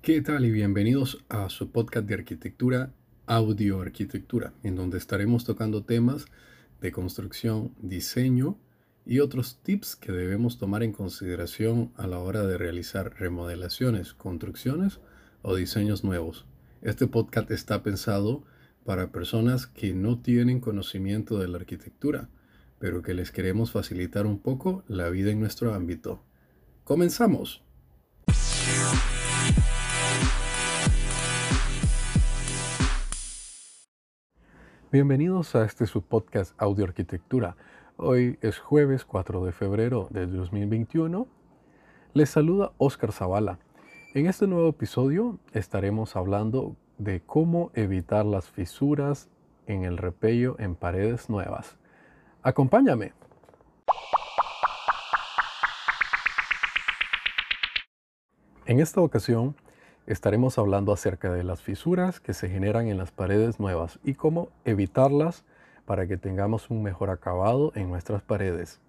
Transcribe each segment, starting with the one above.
¿Qué tal y bienvenidos a su podcast de arquitectura, audio arquitectura, en donde estaremos tocando temas de construcción, diseño y otros tips que debemos tomar en consideración a la hora de realizar remodelaciones, construcciones o diseños nuevos. Este podcast está pensado para personas que no tienen conocimiento de la arquitectura, pero que les queremos facilitar un poco la vida en nuestro ámbito. ¡Comenzamos! Bienvenidos a este subpodcast Audio Arquitectura. Hoy es jueves 4 de febrero de 2021. Les saluda Oscar Zavala. En este nuevo episodio estaremos hablando de cómo evitar las fisuras en el repello en paredes nuevas. Acompáñame. En esta ocasión estaremos hablando acerca de las fisuras que se generan en las paredes nuevas y cómo evitarlas para que tengamos un mejor acabado en nuestras paredes.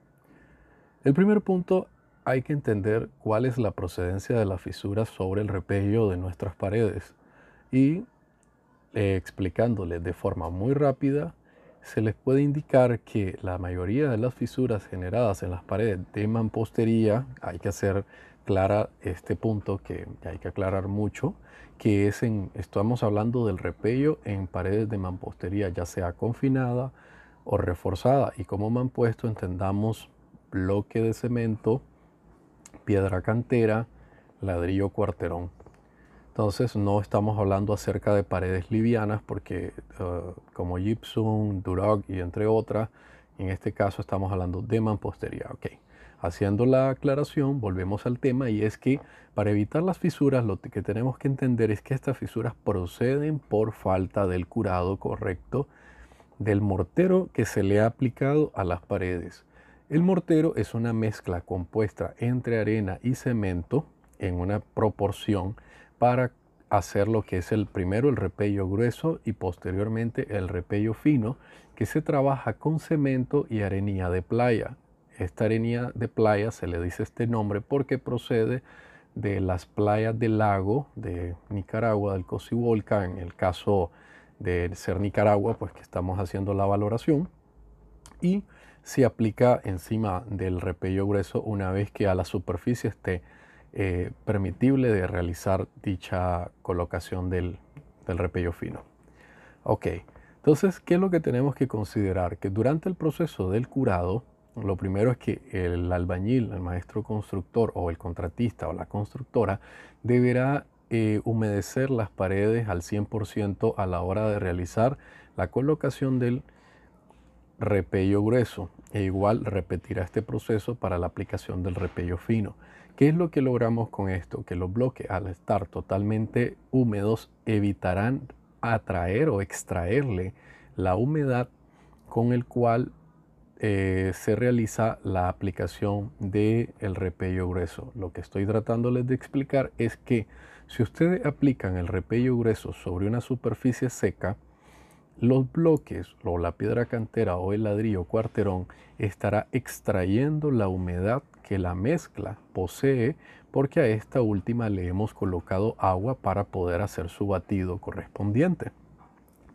El primer punto, hay que entender cuál es la procedencia de las fisuras sobre el repello de nuestras paredes y eh, explicándole de forma muy rápida, se les puede indicar que la mayoría de las fisuras generadas en las paredes de mampostería, hay que hacer clara este punto que hay que aclarar mucho, que es en, estamos hablando del repello en paredes de mampostería, ya sea confinada o reforzada. Y como mampuesto entendamos bloque de cemento, piedra cantera, ladrillo cuarterón. Entonces no estamos hablando acerca de paredes livianas porque uh, como gypsum, duroc y entre otras, en este caso estamos hablando de mampostería. Okay. Haciendo la aclaración, volvemos al tema y es que para evitar las fisuras lo que tenemos que entender es que estas fisuras proceden por falta del curado correcto del mortero que se le ha aplicado a las paredes. El mortero es una mezcla compuesta entre arena y cemento en una proporción para hacer lo que es el primero el repello grueso y posteriormente el repello fino que se trabaja con cemento y arenilla de playa. Esta arenilla de playa se le dice este nombre porque procede de las playas del lago de Nicaragua, del Cocibolca, en el caso de ser Nicaragua, pues que estamos haciendo la valoración, y se aplica encima del repello grueso una vez que a la superficie esté eh, permitible de realizar dicha colocación del, repello fino. Ok, entonces, ¿qué es lo que tenemos que considerar? Que durante el proceso del curado, lo primero es que el albañil, el maestro constructor o el contratista o la constructora deberá eh, humedecer las paredes al 100% a la hora de realizar la colocación del repello grueso e igual repetirá este proceso para la aplicación del repello fino. ¿Qué es lo que logramos con esto? Que los bloques al estar totalmente húmedos evitarán atraer o extraerle la humedad con el cual eh, se realiza la aplicación del el repello grueso. Lo que estoy tratándoles de explicar es que si ustedes aplican el repello grueso sobre una superficie seca, los bloques o la piedra cantera o el ladrillo cuarterón estará extrayendo la humedad que la mezcla posee porque a esta última le hemos colocado agua para poder hacer su batido correspondiente.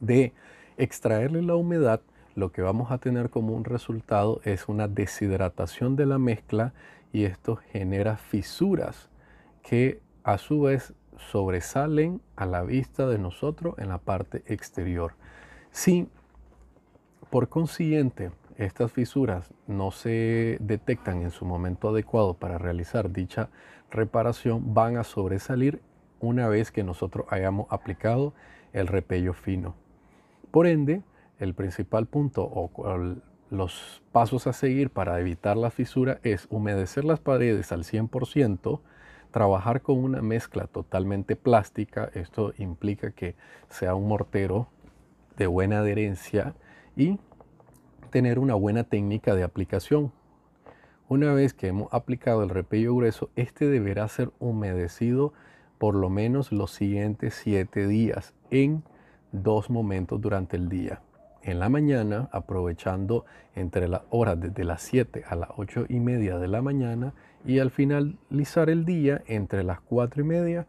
De extraerle la humedad, lo que vamos a tener como un resultado es una deshidratación de la mezcla y esto genera fisuras que a su vez sobresalen a la vista de nosotros en la parte exterior. Si por consiguiente estas fisuras no se detectan en su momento adecuado para realizar dicha reparación, van a sobresalir una vez que nosotros hayamos aplicado el repello fino. Por ende, el principal punto o los pasos a seguir para evitar la fisura es humedecer las paredes al 100%, trabajar con una mezcla totalmente plástica, esto implica que sea un mortero de buena adherencia y tener una buena técnica de aplicación. Una vez que hemos aplicado el repello grueso, este deberá ser humedecido por lo menos los siguientes 7 días en dos momentos durante el día. en la mañana, aprovechando entre las horas desde las 7 a las 8 y media de la mañana y al finalizar el día entre las 4 y media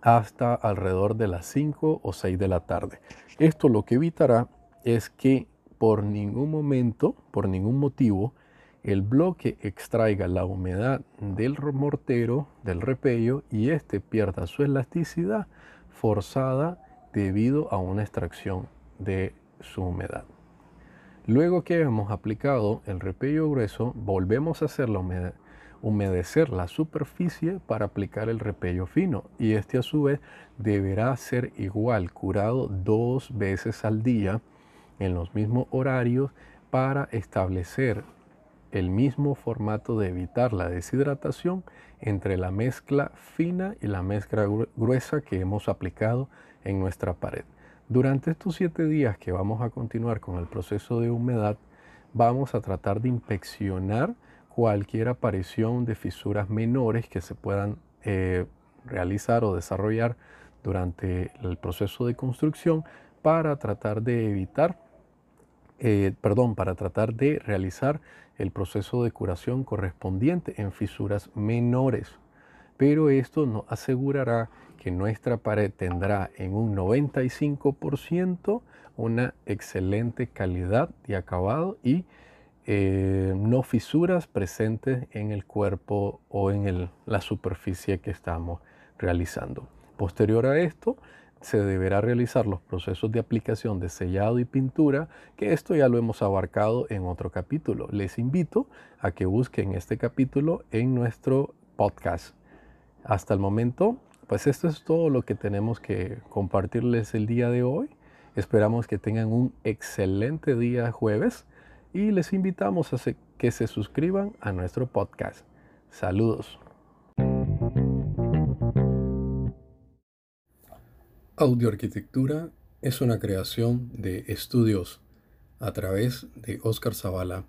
hasta alrededor de las 5 o 6 de la tarde. Esto lo que evitará es que por ningún momento, por ningún motivo, el bloque extraiga la humedad del mortero, del repello, y éste pierda su elasticidad forzada debido a una extracción de su humedad. Luego que hemos aplicado el repello grueso, volvemos a hacerlo humedecer la superficie para aplicar el repello fino y este a su vez deberá ser igual curado dos veces al día en los mismos horarios para establecer el mismo formato de evitar la deshidratación entre la mezcla fina y la mezcla gruesa que hemos aplicado en nuestra pared. Durante estos siete días que vamos a continuar con el proceso de humedad, vamos a tratar de inspeccionar cualquier aparición de fisuras menores que se puedan eh, realizar o desarrollar durante el proceso de construcción para tratar de evitar, eh, perdón, para tratar de realizar el proceso de curación correspondiente en fisuras menores. Pero esto nos asegurará que nuestra pared tendrá en un 95% una excelente calidad de acabado y eh, no fisuras presentes en el cuerpo o en la superficie que estamos realizando. Posterior a esto, se deberá realizar los procesos de aplicación de sellado y pintura, que esto ya lo hemos abarcado en otro capítulo. Les invito a que busquen este capítulo en nuestro podcast. Hasta el momento, pues esto es todo lo que tenemos que compartirles el día de hoy. Esperamos que tengan un excelente día jueves y les invitamos a que se suscriban a nuestro podcast. Saludos. Audioarquitectura es una creación de estudios a través de Oscar Zavala